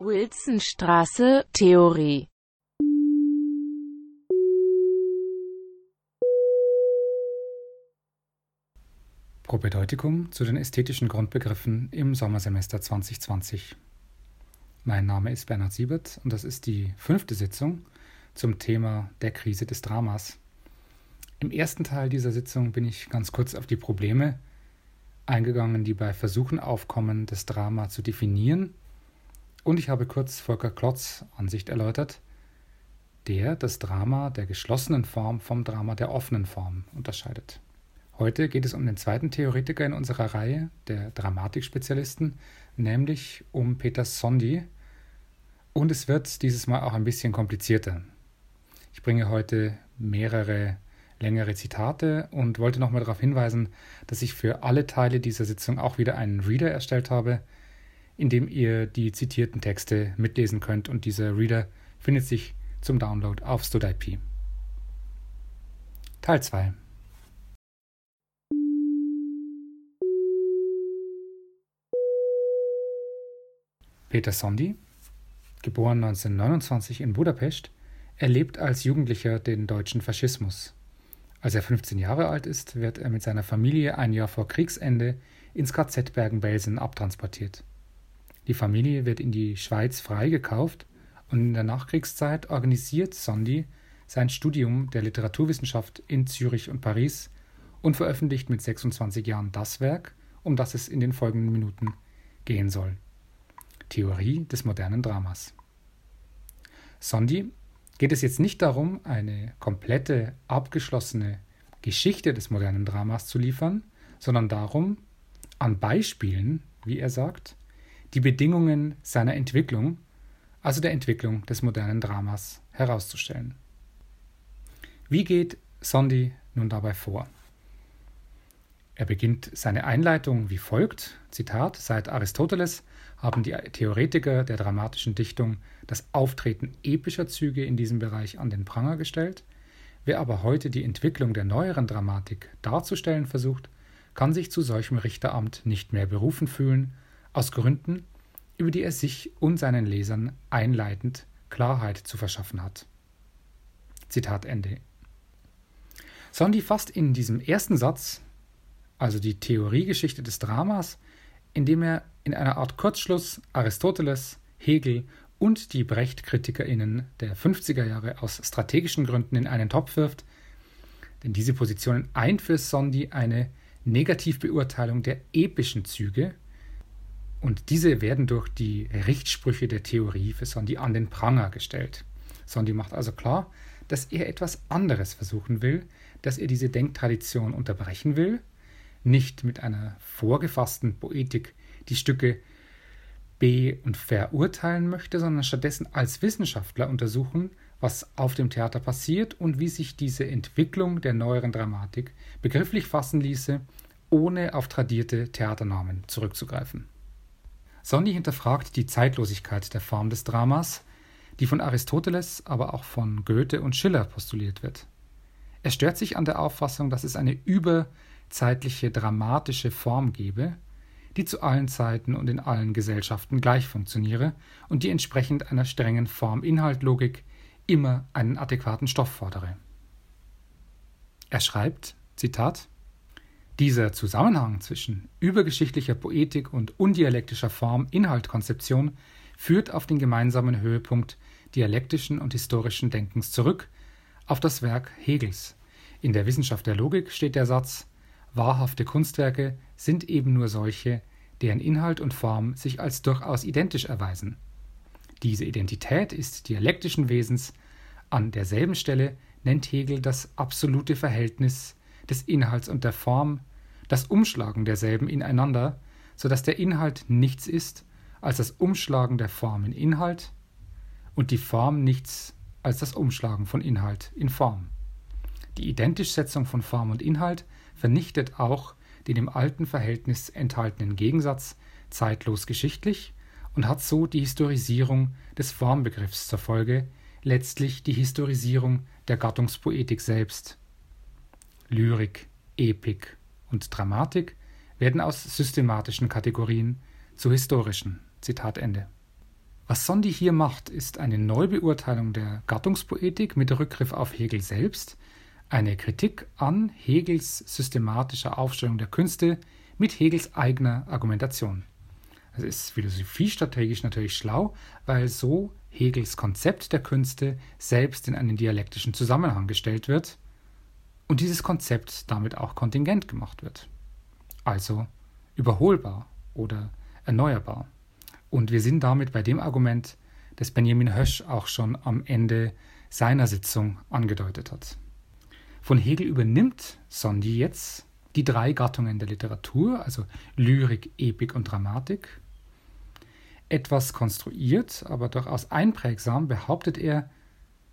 Wilsonstraße, Theorie Propedeutikum zu den ästhetischen Grundbegriffen im Sommersemester 2020. Mein Name ist Bernhard Siebert und das ist die fünfte Sitzung zum Thema der Krise des Dramas. Im ersten Teil dieser Sitzung bin ich ganz kurz auf die Probleme eingegangen, die bei Versuchen aufkommen, das Drama zu definieren. Und ich habe kurz Volker Klotz Ansicht erläutert, der das Drama der geschlossenen Form vom Drama der offenen Form unterscheidet. Heute geht es um den zweiten Theoretiker in unserer Reihe der Dramatikspezialisten, nämlich um Peter Sondi. Und es wird dieses Mal auch ein bisschen komplizierter. Ich bringe heute mehrere längere Zitate und wollte nochmal darauf hinweisen, dass ich für alle Teile dieser Sitzung auch wieder einen Reader erstellt habe, in dem ihr die zitierten Texte mitlesen könnt und dieser Reader findet sich zum Download auf StudIP. Teil 2 Peter Sondi, geboren 1929 in Budapest, erlebt als Jugendlicher den deutschen Faschismus. Als er 15 Jahre alt ist, wird er mit seiner Familie ein Jahr vor Kriegsende ins KZ Bergen-Belsen abtransportiert. Die Familie wird in die Schweiz freigekauft und in der Nachkriegszeit organisiert Sondi sein Studium der Literaturwissenschaft in Zürich und Paris und veröffentlicht mit 26 Jahren das Werk, um das es in den folgenden Minuten gehen soll. Theorie des modernen Dramas. Sondi geht es jetzt nicht darum, eine komplette, abgeschlossene Geschichte des modernen Dramas zu liefern, sondern darum, an Beispielen, wie er sagt, die Bedingungen seiner Entwicklung, also der Entwicklung des modernen Dramas, herauszustellen. Wie geht Sondi nun dabei vor? Er beginnt seine Einleitung wie folgt: Zitat, seit Aristoteles haben die Theoretiker der dramatischen Dichtung das Auftreten epischer Züge in diesem Bereich an den Pranger gestellt. Wer aber heute die Entwicklung der neueren Dramatik darzustellen versucht, kann sich zu solchem Richteramt nicht mehr berufen fühlen, aus Gründen, über die er sich und seinen Lesern einleitend Klarheit zu verschaffen hat. Zitat Ende. Sondi fasst in diesem ersten Satz also die Theoriegeschichte des Dramas, indem er in einer Art Kurzschluss Aristoteles, Hegel und die Brecht-KritikerInnen der 50er Jahre aus strategischen Gründen in einen Topf wirft, denn diese Positionen eint für Sondi eine Negativbeurteilung der epischen Züge und diese werden durch die Richtsprüche der Theorie für Sondi an den Pranger gestellt. Sondi macht also klar, dass er etwas anderes versuchen will, dass er diese Denktradition unterbrechen will nicht mit einer vorgefassten Poetik die Stücke be- und verurteilen möchte, sondern stattdessen als Wissenschaftler untersuchen, was auf dem Theater passiert und wie sich diese Entwicklung der neueren Dramatik begrifflich fassen ließe, ohne auf tradierte Theaternamen zurückzugreifen. Sondi hinterfragt die Zeitlosigkeit der Form des Dramas, die von Aristoteles, aber auch von Goethe und Schiller postuliert wird. Er stört sich an der Auffassung, dass es eine über zeitliche dramatische Form gebe, die zu allen Zeiten und in allen Gesellschaften gleich funktioniere und die entsprechend einer strengen Form-Inhalt-Logik immer einen adäquaten Stoff fordere. Er schreibt, Zitat, dieser Zusammenhang zwischen übergeschichtlicher Poetik und undialektischer Form-Inhalt-Konzeption führt auf den gemeinsamen Höhepunkt dialektischen und historischen Denkens zurück, auf das Werk Hegels. In der Wissenschaft der Logik steht der Satz Wahrhafte Kunstwerke sind eben nur solche, deren Inhalt und Form sich als durchaus identisch erweisen. Diese Identität ist dialektischen Wesens, an derselben Stelle nennt Hegel das absolute Verhältnis des Inhalts und der Form, das Umschlagen derselben ineinander, so dass der Inhalt nichts ist als das Umschlagen der Form in Inhalt und die Form nichts als das Umschlagen von Inhalt in Form. Die Identischsetzung von Form und Inhalt vernichtet auch den im alten Verhältnis enthaltenen Gegensatz zeitlos geschichtlich und hat so die Historisierung des Formbegriffs zur Folge, letztlich die Historisierung der Gattungspoetik selbst. Lyrik, Epik und Dramatik werden aus systematischen Kategorien zu historischen. Zitat Ende. Was Sondi hier macht, ist eine Neubeurteilung der Gattungspoetik mit Rückgriff auf Hegel selbst, eine Kritik an Hegels systematischer Aufstellung der Künste mit Hegels eigener Argumentation. Das ist philosophiestrategisch natürlich schlau, weil so Hegels Konzept der Künste selbst in einen dialektischen Zusammenhang gestellt wird und dieses Konzept damit auch kontingent gemacht wird. Also überholbar oder erneuerbar. Und wir sind damit bei dem Argument, das Benjamin Hösch auch schon am Ende seiner Sitzung angedeutet hat. Von Hegel übernimmt Sondi jetzt die drei Gattungen der Literatur, also Lyrik, Epik und Dramatik. Etwas konstruiert, aber durchaus einprägsam behauptet er,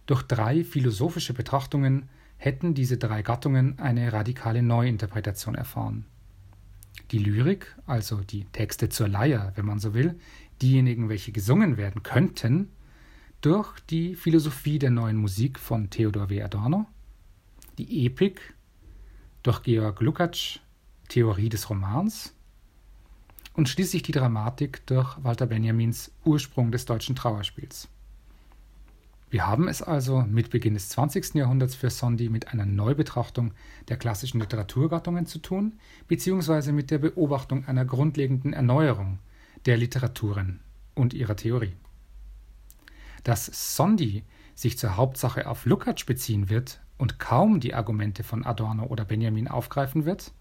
durch drei philosophische Betrachtungen hätten diese drei Gattungen eine radikale Neuinterpretation erfahren. Die Lyrik, also die Texte zur Leier, wenn man so will, diejenigen, welche gesungen werden könnten, durch die Philosophie der neuen Musik von Theodor W. Adorno, die Epik durch Georg Lukács Theorie des Romans und schließlich die Dramatik durch Walter Benjamins Ursprung des deutschen Trauerspiels. Wir haben es also mit Beginn des 20. Jahrhunderts für Sondi mit einer Neubetrachtung der klassischen Literaturgattungen zu tun, beziehungsweise mit der Beobachtung einer grundlegenden Erneuerung der Literaturen und ihrer Theorie. Dass Sondi sich zur Hauptsache auf Lukács beziehen wird und kaum die Argumente von Adorno oder Benjamin aufgreifen wird,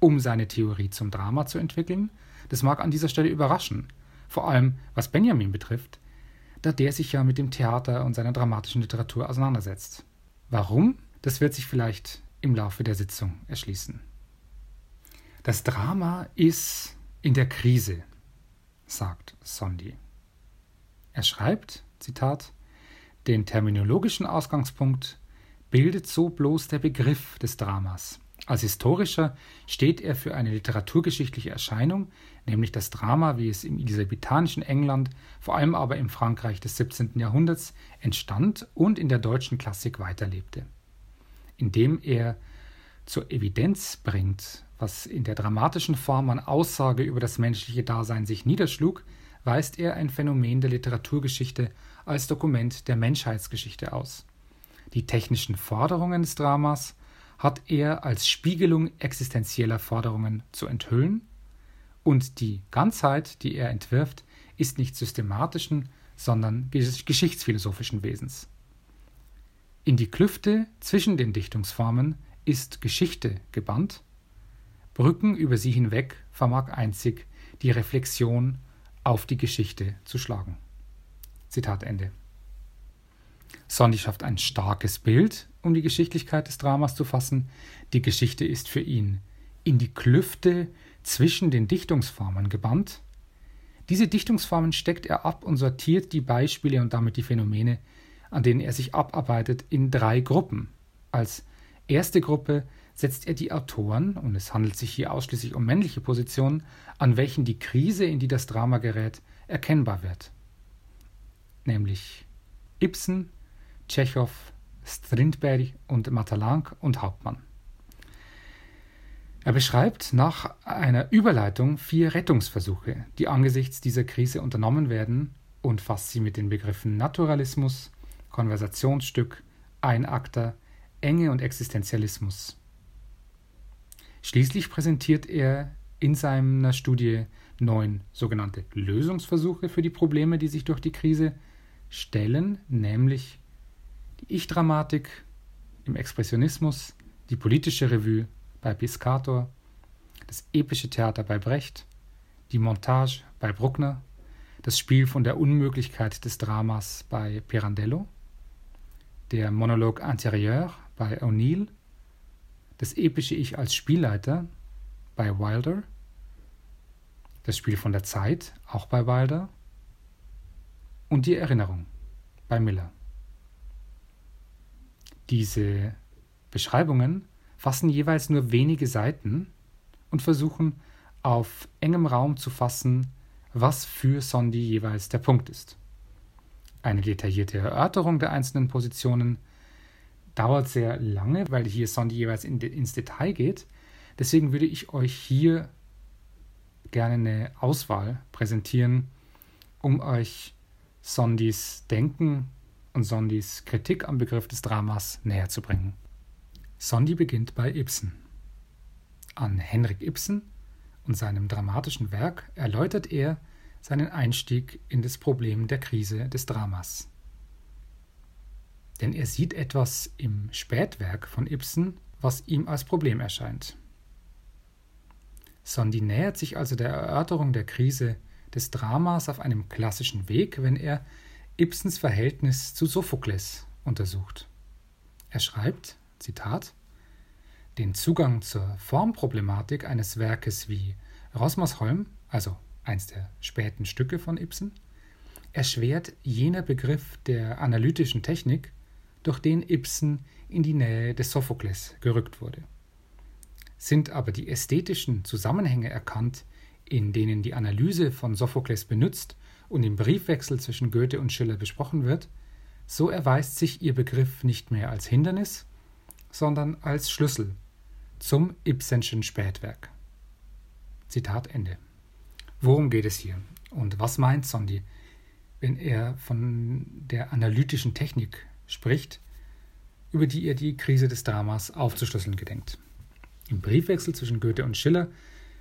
um seine Theorie zum Drama zu entwickeln, das mag an dieser Stelle überraschen, vor allem was Benjamin betrifft, da der sich ja mit dem Theater und seiner dramatischen Literatur auseinandersetzt. Warum? Das wird sich vielleicht im Laufe der Sitzung erschließen. Das Drama ist in der Krise, sagt Sondi. Er schreibt, Zitat, den terminologischen Ausgangspunkt bildet so bloß der Begriff des Dramas. Als historischer steht er für eine literaturgeschichtliche Erscheinung, nämlich das Drama, wie es im elisabethanischen England, vor allem aber im Frankreich des 17. Jahrhunderts entstand und in der deutschen Klassik weiterlebte. Indem er zur Evidenz bringt, was in der dramatischen Form an Aussage über das menschliche Dasein sich niederschlug, weist er ein Phänomen der Literaturgeschichte als Dokument der Menschheitsgeschichte aus. Die technischen Forderungen des Dramas hat er als Spiegelung existenzieller Forderungen zu enthüllen, und die Ganzheit, die er entwirft, ist nicht systematischen, sondern geschichtsphilosophischen Wesens. In die Klüfte zwischen den Dichtungsformen ist Geschichte gebannt, Brücken über sie hinweg vermag einzig die Reflexion auf die Geschichte zu schlagen. Zitat Ende. Sondi schafft ein starkes Bild, um die Geschichtlichkeit des Dramas zu fassen. Die Geschichte ist für ihn in die Klüfte zwischen den Dichtungsformen gebannt. Diese Dichtungsformen steckt er ab und sortiert die Beispiele und damit die Phänomene, an denen er sich abarbeitet, in drei Gruppen. Als erste Gruppe setzt er die Autoren, und es handelt sich hier ausschließlich um männliche Positionen, an welchen die Krise, in die das Drama gerät, erkennbar wird. Nämlich Ibsen, Tschechow, Strindberg und Matalank und Hauptmann. Er beschreibt nach einer Überleitung vier Rettungsversuche, die angesichts dieser Krise unternommen werden und fasst sie mit den Begriffen Naturalismus, Konversationsstück, Einakter, Enge und Existenzialismus. Schließlich präsentiert er in seiner Studie neun sogenannte Lösungsversuche für die Probleme, die sich durch die Krise stellen, nämlich die Ich-Dramatik im Expressionismus, die politische Revue bei Piscator, das epische Theater bei Brecht, die Montage bei Bruckner, das Spiel von der Unmöglichkeit des Dramas bei Pirandello, der Monolog intérieur bei O'Neill, das epische Ich als Spielleiter bei Wilder, das Spiel von der Zeit auch bei Wilder und die Erinnerung bei Miller. Diese Beschreibungen fassen jeweils nur wenige Seiten und versuchen auf engem Raum zu fassen, was für Sondi jeweils der Punkt ist. Eine detaillierte Erörterung der einzelnen Positionen dauert sehr lange, weil hier Sondi jeweils in, ins Detail geht. Deswegen würde ich euch hier gerne eine Auswahl präsentieren, um euch Sondis Denken und Sondis Kritik am Begriff des Dramas näher zu bringen. Sondi beginnt bei Ibsen. An Henrik Ibsen und seinem dramatischen Werk erläutert er seinen Einstieg in das Problem der Krise des Dramas. Denn er sieht etwas im Spätwerk von Ibsen, was ihm als Problem erscheint. Sondi nähert sich also der Erörterung der Krise des Dramas auf einem klassischen Weg, wenn er Ibsens Verhältnis zu Sophokles untersucht. Er schreibt, Zitat, den Zugang zur Formproblematik eines Werkes wie Rosmersholm, also eins der späten Stücke von Ibsen, erschwert jener Begriff der analytischen Technik, durch den Ibsen in die Nähe des Sophokles gerückt wurde. Sind aber die ästhetischen Zusammenhänge erkannt, in denen die Analyse von Sophokles benutzt und im Briefwechsel zwischen Goethe und Schiller besprochen wird, so erweist sich ihr Begriff nicht mehr als Hindernis, sondern als Schlüssel zum Ibsenschen Spätwerk. Zitat Ende. Worum geht es hier? Und was meint Sondi, wenn er von der analytischen Technik spricht, über die er die Krise des Dramas aufzuschlüsseln gedenkt? Im Briefwechsel zwischen Goethe und Schiller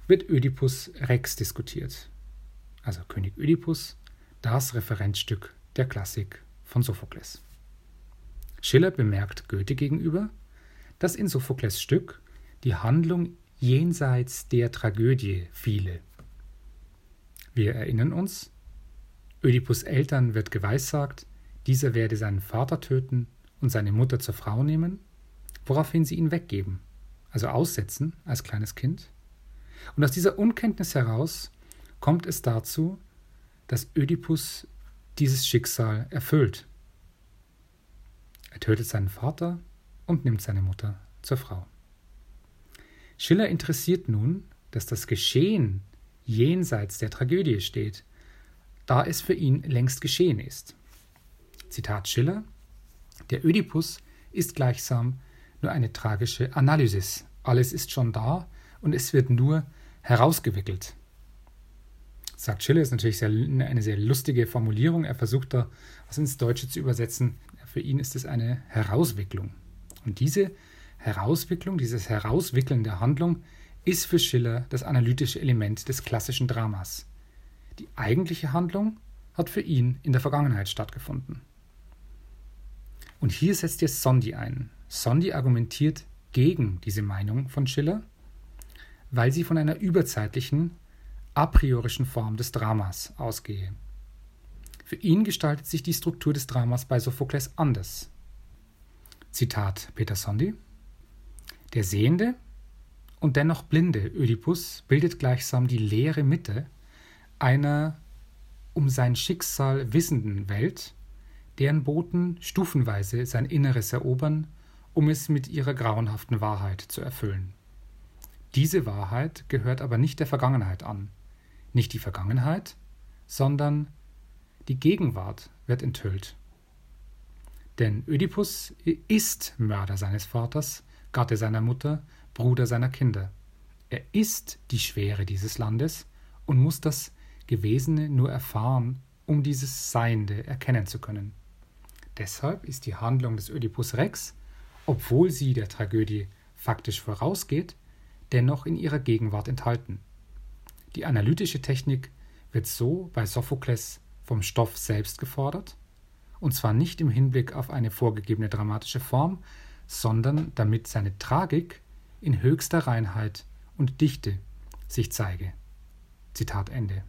wird Ödipus Rex diskutiert, also König Ödipus, das Referenzstück der Klassik von Sophokles. Schiller bemerkt Goethe gegenüber, dass in Sophokles Stück die Handlung jenseits der Tragödie fiele. Wir erinnern uns, Ödipus Eltern wird geweissagt, dieser werde seinen Vater töten und seine Mutter zur Frau nehmen, woraufhin sie ihn weggeben, also aussetzen als kleines Kind. Und aus dieser Unkenntnis heraus kommt es dazu, dass Ödipus dieses Schicksal erfüllt. Er tötet seinen Vater und nimmt seine Mutter zur Frau. Schiller interessiert nun, dass das Geschehen jenseits der Tragödie steht, da es für ihn längst geschehen ist. Zitat Schiller Der Ödipus ist gleichsam nur eine tragische Analysis. Alles ist schon da und es wird nur herausgewickelt. Sagt Schiller, ist natürlich sehr, eine sehr lustige Formulierung. Er versucht da was ins Deutsche zu übersetzen. Für ihn ist es eine Herauswicklung. Und diese Herauswicklung, dieses Herauswickeln der Handlung ist für Schiller das analytische Element des klassischen Dramas. Die eigentliche Handlung hat für ihn in der Vergangenheit stattgefunden. Und hier setzt jetzt Sondi ein. Sondi argumentiert gegen diese Meinung von Schiller, weil sie von einer überzeitlichen, a priorischen Form des Dramas ausgehe. Für ihn gestaltet sich die Struktur des Dramas bei Sophokles anders. Zitat Peter Sondi der sehende und dennoch blinde Ödipus bildet gleichsam die leere Mitte einer um sein Schicksal wissenden Welt, deren Boten stufenweise sein Inneres erobern, um es mit ihrer grauenhaften Wahrheit zu erfüllen. Diese Wahrheit gehört aber nicht der Vergangenheit an. Nicht die Vergangenheit, sondern die Gegenwart wird enthüllt. Denn Ödipus ist Mörder seines Vaters Gatte seiner Mutter, Bruder seiner Kinder. Er ist die Schwere dieses Landes und muss das Gewesene nur erfahren, um dieses Seiende erkennen zu können. Deshalb ist die Handlung des Ödipus Rex, obwohl sie der Tragödie faktisch vorausgeht, dennoch in ihrer Gegenwart enthalten. Die analytische Technik wird so bei Sophokles vom Stoff selbst gefordert, und zwar nicht im Hinblick auf eine vorgegebene dramatische Form, sondern damit seine Tragik in höchster Reinheit und Dichte sich zeige. Zitat Ende.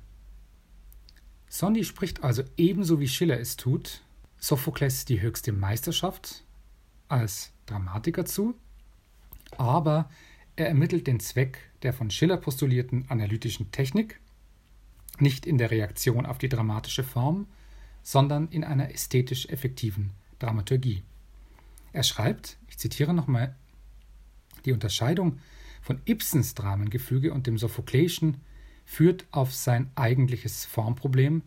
Sondi spricht also ebenso wie Schiller es tut, Sophokles die höchste Meisterschaft als Dramatiker zu, aber er ermittelt den Zweck der von Schiller postulierten analytischen Technik nicht in der Reaktion auf die dramatische Form, sondern in einer ästhetisch effektiven Dramaturgie. Er schreibt, ich zitiere nochmal, die Unterscheidung von Ibsens Dramengefüge und dem Sophokleischen führt auf sein eigentliches Formproblem,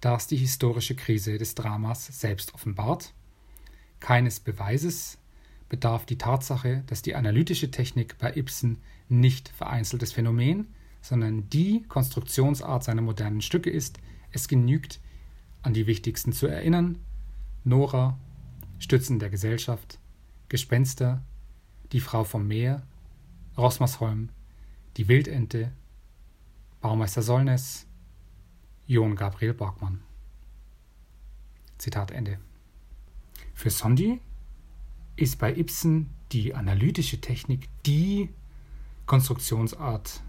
das die historische Krise des Dramas selbst offenbart. Keines Beweises bedarf die Tatsache, dass die analytische Technik bei Ibsen nicht vereinzeltes Phänomen, sondern die Konstruktionsart seiner modernen Stücke ist. Es genügt an die wichtigsten zu erinnern: Nora, Stützen der Gesellschaft, Gespenster, die Frau vom Meer, Rosmersholm, die Wildente, Baumeister Sollnes, John Gabriel Borgmann. Zitat Ende. Für Sondi ist bei Ibsen die analytische Technik die Konstruktionsart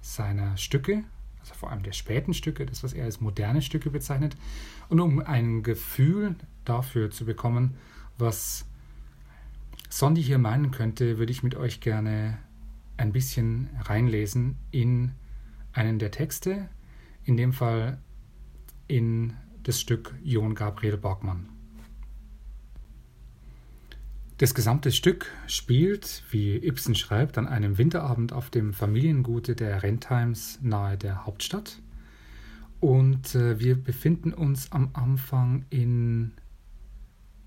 seiner Stücke, also vor allem der späten Stücke, das, was er als moderne Stücke bezeichnet. Und um ein Gefühl dafür zu bekommen, was Sondi hier meinen könnte, würde ich mit euch gerne ein bisschen reinlesen in einen der Texte, in dem Fall in das Stück John Gabriel Borgmann. Das gesamte Stück spielt, wie Ibsen schreibt, an einem Winterabend auf dem Familiengute der Rentheims nahe der Hauptstadt. Und äh, wir befinden uns am Anfang in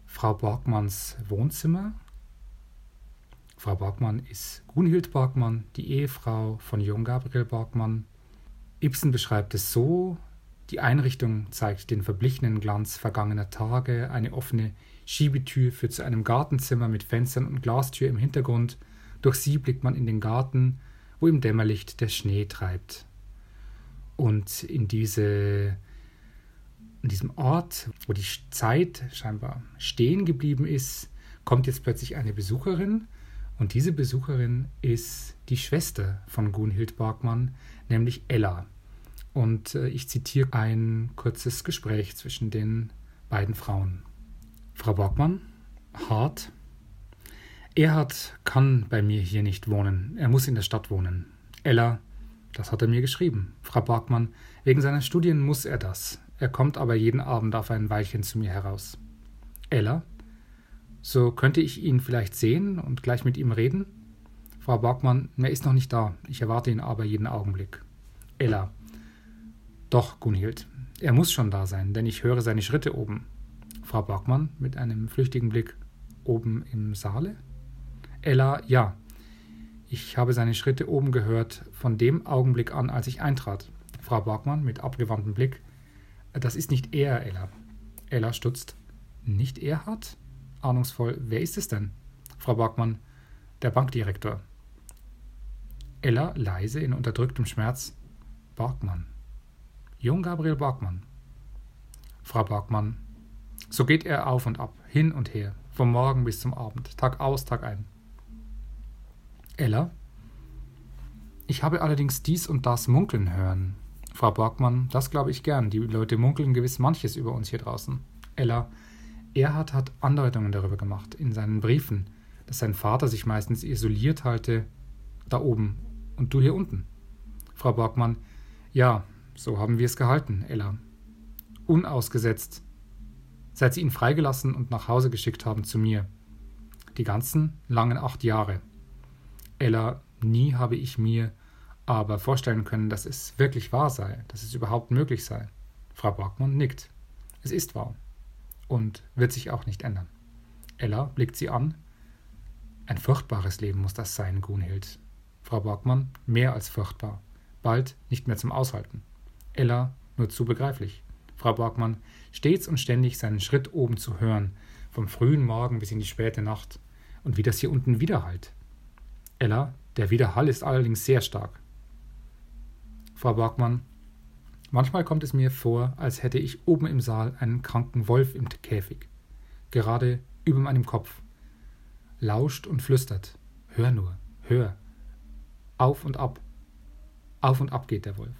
Frau Borgmanns Wohnzimmer. Frau Borgmann ist Gunhild Borgmann, die Ehefrau von Jung Gabriel Borgmann. Ibsen beschreibt es so, die Einrichtung zeigt den verblichenen Glanz vergangener Tage, eine offene Schiebetür führt zu einem Gartenzimmer mit Fenstern und Glastür im Hintergrund. Durch sie blickt man in den Garten, wo im Dämmerlicht der Schnee treibt. Und in, diese, in diesem Ort, wo die Zeit scheinbar stehen geblieben ist, kommt jetzt plötzlich eine Besucherin. Und diese Besucherin ist die Schwester von Gunhild Borgmann, nämlich Ella. Und äh, ich zitiere ein kurzes Gespräch zwischen den beiden Frauen. Frau Borgmann, hart. Erhard kann bei mir hier nicht wohnen. Er muss in der Stadt wohnen. Ella, das hat er mir geschrieben. Frau Borgmann, wegen seiner Studien muss er das. Er kommt aber jeden Abend auf ein Weilchen zu mir heraus. Ella, so könnte ich ihn vielleicht sehen und gleich mit ihm reden? Frau Borgmann, er ist noch nicht da. Ich erwarte ihn aber jeden Augenblick. Ella, doch, Gunhild, er muss schon da sein, denn ich höre seine Schritte oben. Frau Borgmann mit einem flüchtigen Blick oben im Saale? Ella, ja. Ich habe seine Schritte oben gehört, von dem Augenblick an, als ich eintrat. Frau Borgmann mit abgewandtem Blick. Das ist nicht er, Ella. Ella stutzt. Nicht Erhard? Ahnungsvoll. Wer ist es denn? Frau Borgmann. Der Bankdirektor. Ella leise in unterdrücktem Schmerz. Borgmann. Jung Gabriel Borgmann. Frau Borgmann. So geht er auf und ab, hin und her, vom Morgen bis zum Abend, Tag aus, Tag ein. Ella. Ich habe allerdings dies und das munkeln hören. Frau Borgmann, das glaube ich gern. Die Leute munkeln gewiss manches über uns hier draußen. Ella. Erhard hat Andeutungen darüber gemacht, in seinen Briefen, dass sein Vater sich meistens isoliert halte, da oben und du hier unten. Frau Borgmann. Ja, so haben wir es gehalten, Ella. Unausgesetzt seit sie ihn freigelassen und nach Hause geschickt haben zu mir. Die ganzen langen acht Jahre. Ella, nie habe ich mir aber vorstellen können, dass es wirklich wahr sei, dass es überhaupt möglich sei. Frau Borgmann nickt. Es ist wahr und wird sich auch nicht ändern. Ella blickt sie an. Ein furchtbares Leben muss das sein, Gunhild. Frau Borgmann, mehr als furchtbar. Bald nicht mehr zum Aushalten. Ella, nur zu begreiflich. Frau Borgmann, stets und ständig seinen Schritt oben zu hören, vom frühen Morgen bis in die späte Nacht, und wie das hier unten widerhallt. Ella, der Widerhall ist allerdings sehr stark. Frau Borgmann, manchmal kommt es mir vor, als hätte ich oben im Saal einen kranken Wolf im Käfig, gerade über meinem Kopf, lauscht und flüstert. Hör nur, hör. Auf und ab. Auf und ab geht der Wolf.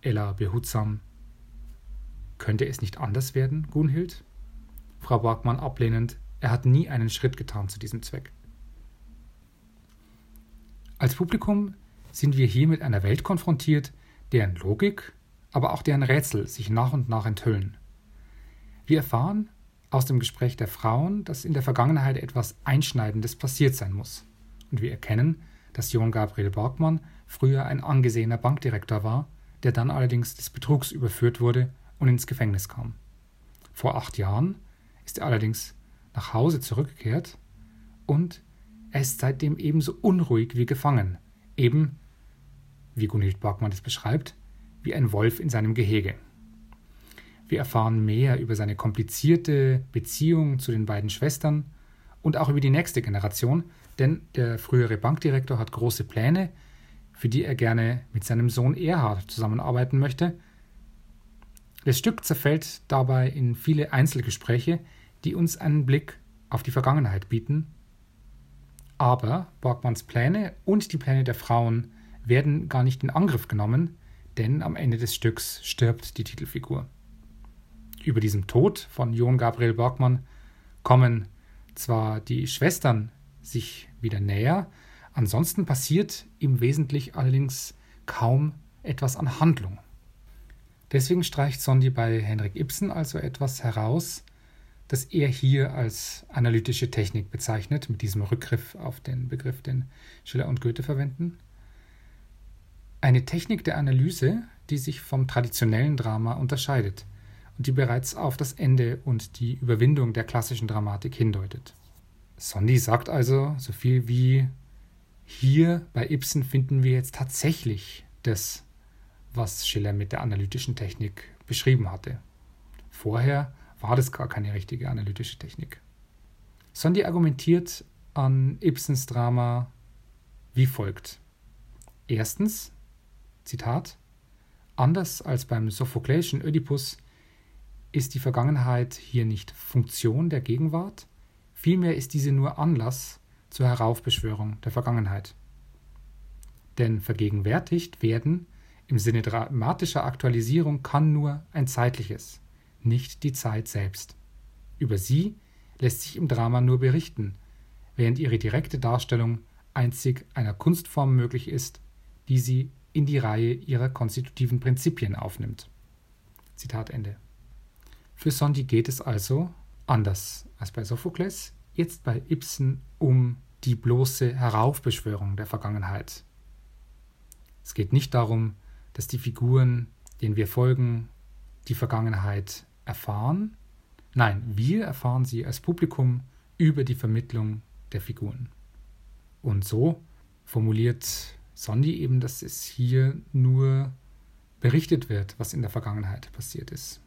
Ella behutsam, könnte es nicht anders werden, Gunhild? Frau Borgmann ablehnend, er hat nie einen Schritt getan zu diesem Zweck. Als Publikum sind wir hier mit einer Welt konfrontiert, deren Logik, aber auch deren Rätsel sich nach und nach enthüllen. Wir erfahren aus dem Gespräch der Frauen, dass in der Vergangenheit etwas Einschneidendes passiert sein muss. Und wir erkennen, dass Johann Gabriel Borgmann früher ein angesehener Bankdirektor war, der dann allerdings des Betrugs überführt wurde und ins Gefängnis kam. Vor acht Jahren ist er allerdings nach Hause zurückgekehrt und er ist seitdem ebenso unruhig wie gefangen, eben, wie Gunhild Borgmann es beschreibt, wie ein Wolf in seinem Gehege. Wir erfahren mehr über seine komplizierte Beziehung zu den beiden Schwestern und auch über die nächste Generation, denn der frühere Bankdirektor hat große Pläne, für die er gerne mit seinem Sohn Erhard zusammenarbeiten möchte. Das Stück zerfällt dabei in viele Einzelgespräche, die uns einen Blick auf die Vergangenheit bieten. Aber Borgmanns Pläne und die Pläne der Frauen werden gar nicht in Angriff genommen, denn am Ende des Stücks stirbt die Titelfigur. Über diesem Tod von John Gabriel Borgmann kommen zwar die Schwestern sich wieder näher, ansonsten passiert im Wesentlichen allerdings kaum etwas an Handlung. Deswegen streicht Sondi bei Henrik Ibsen also etwas heraus, das er hier als analytische Technik bezeichnet, mit diesem Rückgriff auf den Begriff, den Schiller und Goethe verwenden. Eine Technik der Analyse, die sich vom traditionellen Drama unterscheidet und die bereits auf das Ende und die Überwindung der klassischen Dramatik hindeutet. Sondi sagt also so viel wie hier bei Ibsen finden wir jetzt tatsächlich das, was Schiller mit der analytischen Technik beschrieben hatte. Vorher war das gar keine richtige analytische Technik. Sondi argumentiert an Ibsens Drama wie folgt. Erstens, Zitat, anders als beim Sophokleischen Ödipus ist die Vergangenheit hier nicht Funktion der Gegenwart, vielmehr ist diese nur Anlass zur Heraufbeschwörung der Vergangenheit. Denn vergegenwärtigt werden im Sinne dramatischer Aktualisierung kann nur ein zeitliches, nicht die Zeit selbst. Über sie lässt sich im Drama nur berichten, während ihre direkte Darstellung einzig einer Kunstform möglich ist, die sie in die Reihe ihrer konstitutiven Prinzipien aufnimmt. Zitat Ende. Für Sondi geht es also, anders als bei Sophokles, jetzt bei Ibsen um die bloße Heraufbeschwörung der Vergangenheit. Es geht nicht darum, dass die Figuren, denen wir folgen, die Vergangenheit erfahren. Nein, wir erfahren sie als Publikum über die Vermittlung der Figuren. Und so formuliert Sondi eben, dass es hier nur berichtet wird, was in der Vergangenheit passiert ist.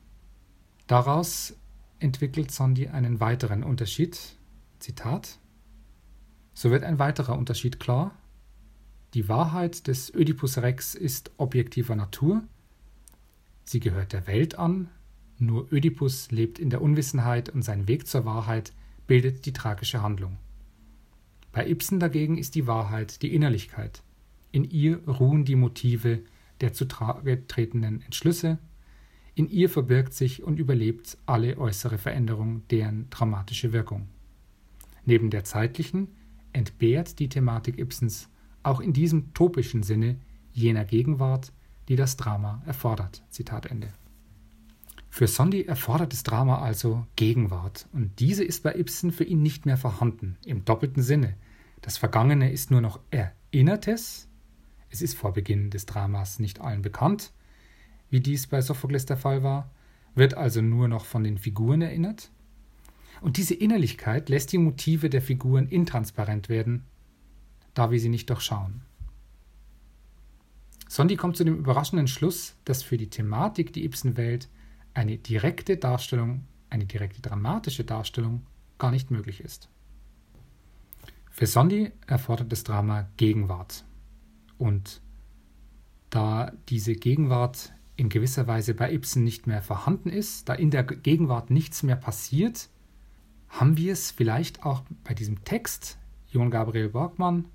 Daraus entwickelt Sondi einen weiteren Unterschied. Zitat. So wird ein weiterer Unterschied klar. Die Wahrheit des Ödipus Rex ist objektiver Natur. Sie gehört der Welt an. Nur Ödipus lebt in der Unwissenheit und sein Weg zur Wahrheit bildet die tragische Handlung. Bei Ibsen dagegen ist die Wahrheit die Innerlichkeit. In ihr ruhen die Motive der zutretenden Entschlüsse, in ihr verbirgt sich und überlebt alle äußere Veränderung, deren dramatische Wirkung. Neben der zeitlichen entbehrt die Thematik Ibsens auch in diesem topischen Sinne jener Gegenwart, die das Drama erfordert. Zitat Ende. Für Sondi erfordert das Drama also Gegenwart, und diese ist bei Ibsen für ihn nicht mehr vorhanden, im doppelten Sinne. Das Vergangene ist nur noch Erinnertes, es ist vor Beginn des Dramas nicht allen bekannt, wie dies bei Sophokles der Fall war, wird also nur noch von den Figuren erinnert. Und diese Innerlichkeit lässt die Motive der Figuren intransparent werden, da wir sie nicht durchschauen. Sondi kommt zu dem überraschenden Schluss, dass für die Thematik, die Ibsen wählt, eine direkte Darstellung, eine direkte dramatische Darstellung gar nicht möglich ist. Für Sondi erfordert das Drama Gegenwart. Und da diese Gegenwart in gewisser Weise bei Ibsen nicht mehr vorhanden ist, da in der Gegenwart nichts mehr passiert, haben wir es vielleicht auch bei diesem Text John Gabriel Borgmann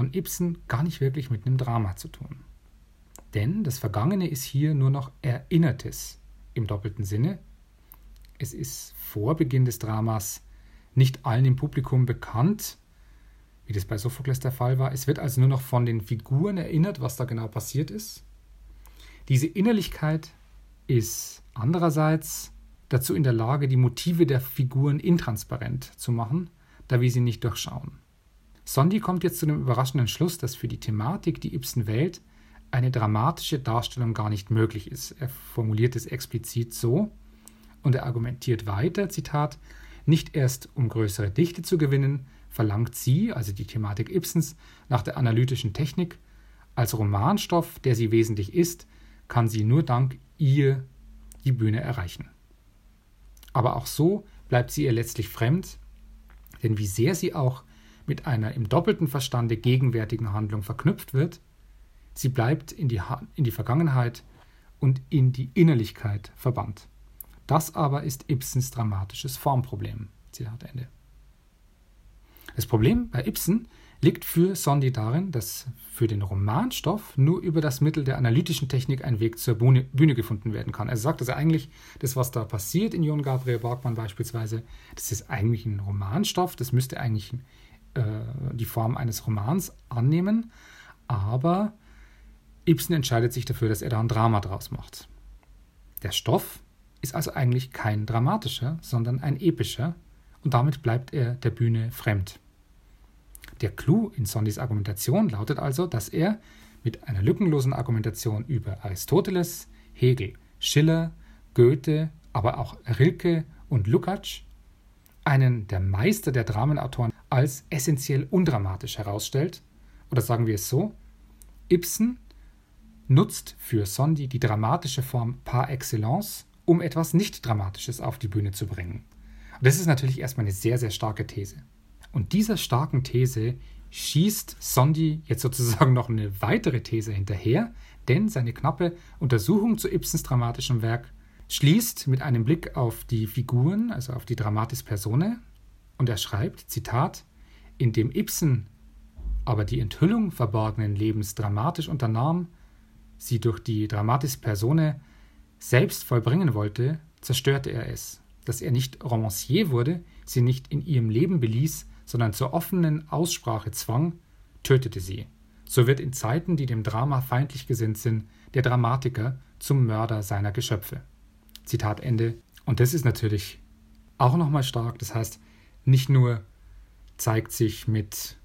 von Ibsen gar nicht wirklich mit einem Drama zu tun. Denn das Vergangene ist hier nur noch Erinnertes im doppelten Sinne. Es ist vor Beginn des Dramas nicht allen im Publikum bekannt, wie das bei Sophokles der Fall war. Es wird also nur noch von den Figuren erinnert, was da genau passiert ist. Diese Innerlichkeit ist andererseits dazu in der Lage, die Motive der Figuren intransparent zu machen, da wir sie nicht durchschauen. Sondi kommt jetzt zu dem überraschenden Schluss, dass für die Thematik, die Ibsen wählt, eine dramatische Darstellung gar nicht möglich ist. Er formuliert es explizit so und er argumentiert weiter, Zitat, nicht erst um größere Dichte zu gewinnen, verlangt sie, also die Thematik Ibsens, nach der analytischen Technik, als Romanstoff, der sie wesentlich ist, kann sie nur dank ihr die Bühne erreichen. Aber auch so bleibt sie ihr letztlich fremd, denn wie sehr sie auch mit einer im doppelten Verstande gegenwärtigen Handlung verknüpft wird, sie bleibt in die, in die Vergangenheit und in die Innerlichkeit verbannt. Das aber ist Ibsens dramatisches Formproblem. Zitat Ende. Das Problem bei Ibsen liegt für Sondi darin, dass für den Romanstoff nur über das Mittel der analytischen Technik ein Weg zur Bühne, Bühne gefunden werden kann. Er sagt, dass er eigentlich das, was da passiert in Johann Gabriel Borgmann beispielsweise, das ist eigentlich ein Romanstoff, das müsste eigentlich äh, die Form eines Romans annehmen, aber Ibsen entscheidet sich dafür, dass er da ein Drama draus macht. Der Stoff ist also eigentlich kein dramatischer, sondern ein epischer, und damit bleibt er der Bühne fremd. Der Clou in Sondis Argumentation lautet also, dass er mit einer lückenlosen Argumentation über Aristoteles, Hegel, Schiller, Goethe, aber auch Rilke und Lukács einen der Meister der Dramenautoren als essentiell undramatisch herausstellt, oder sagen wir es so, Ibsen nutzt für Sondi die dramatische Form par excellence, um etwas Nicht-Dramatisches auf die Bühne zu bringen. Und das ist natürlich erstmal eine sehr, sehr starke These. Und dieser starken These schießt Sondi jetzt sozusagen noch eine weitere These hinterher, denn seine knappe Untersuchung zu Ibsens dramatischem Werk schließt mit einem Blick auf die Figuren, also auf die Dramatis Personae, und er schreibt, Zitat, indem Ibsen aber die Enthüllung verborgenen Lebens dramatisch unternahm, sie durch die Dramatis Personae selbst vollbringen wollte, zerstörte er es. Dass er nicht Romancier wurde, sie nicht in ihrem Leben beließ, sondern zur offenen Aussprache zwang, tötete sie. So wird in Zeiten, die dem Drama feindlich gesinnt sind, der Dramatiker zum Mörder seiner Geschöpfe. Zitat Ende. Und das ist natürlich auch nochmal stark. Das heißt, nicht nur zeigt sich mit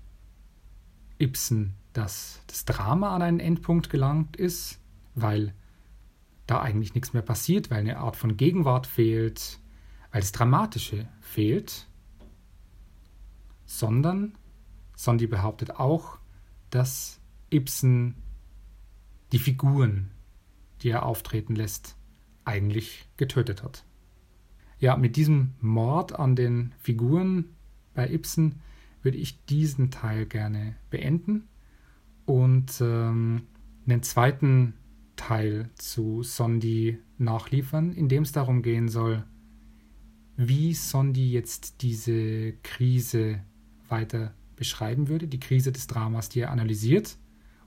Ibsen, dass das Drama an einen Endpunkt gelangt ist, weil da eigentlich nichts mehr passiert, weil eine Art von Gegenwart fehlt, weil das Dramatische fehlt, sondern Sondi behauptet auch, dass Ibsen die Figuren, die er auftreten lässt, eigentlich getötet hat. Ja, mit diesem Mord an den Figuren bei Ibsen würde ich diesen Teil gerne beenden und ähm, einen zweiten Teil zu Sondi nachliefern, in dem es darum gehen soll, wie Sondi jetzt diese Krise weiter beschreiben würde, die Krise des Dramas, die er analysiert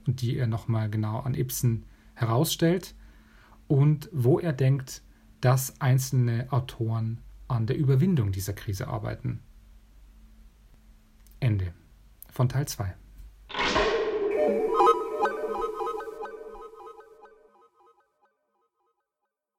und die er nochmal genau an Ibsen herausstellt und wo er denkt, dass einzelne Autoren an der Überwindung dieser Krise arbeiten. Ende von Teil 2.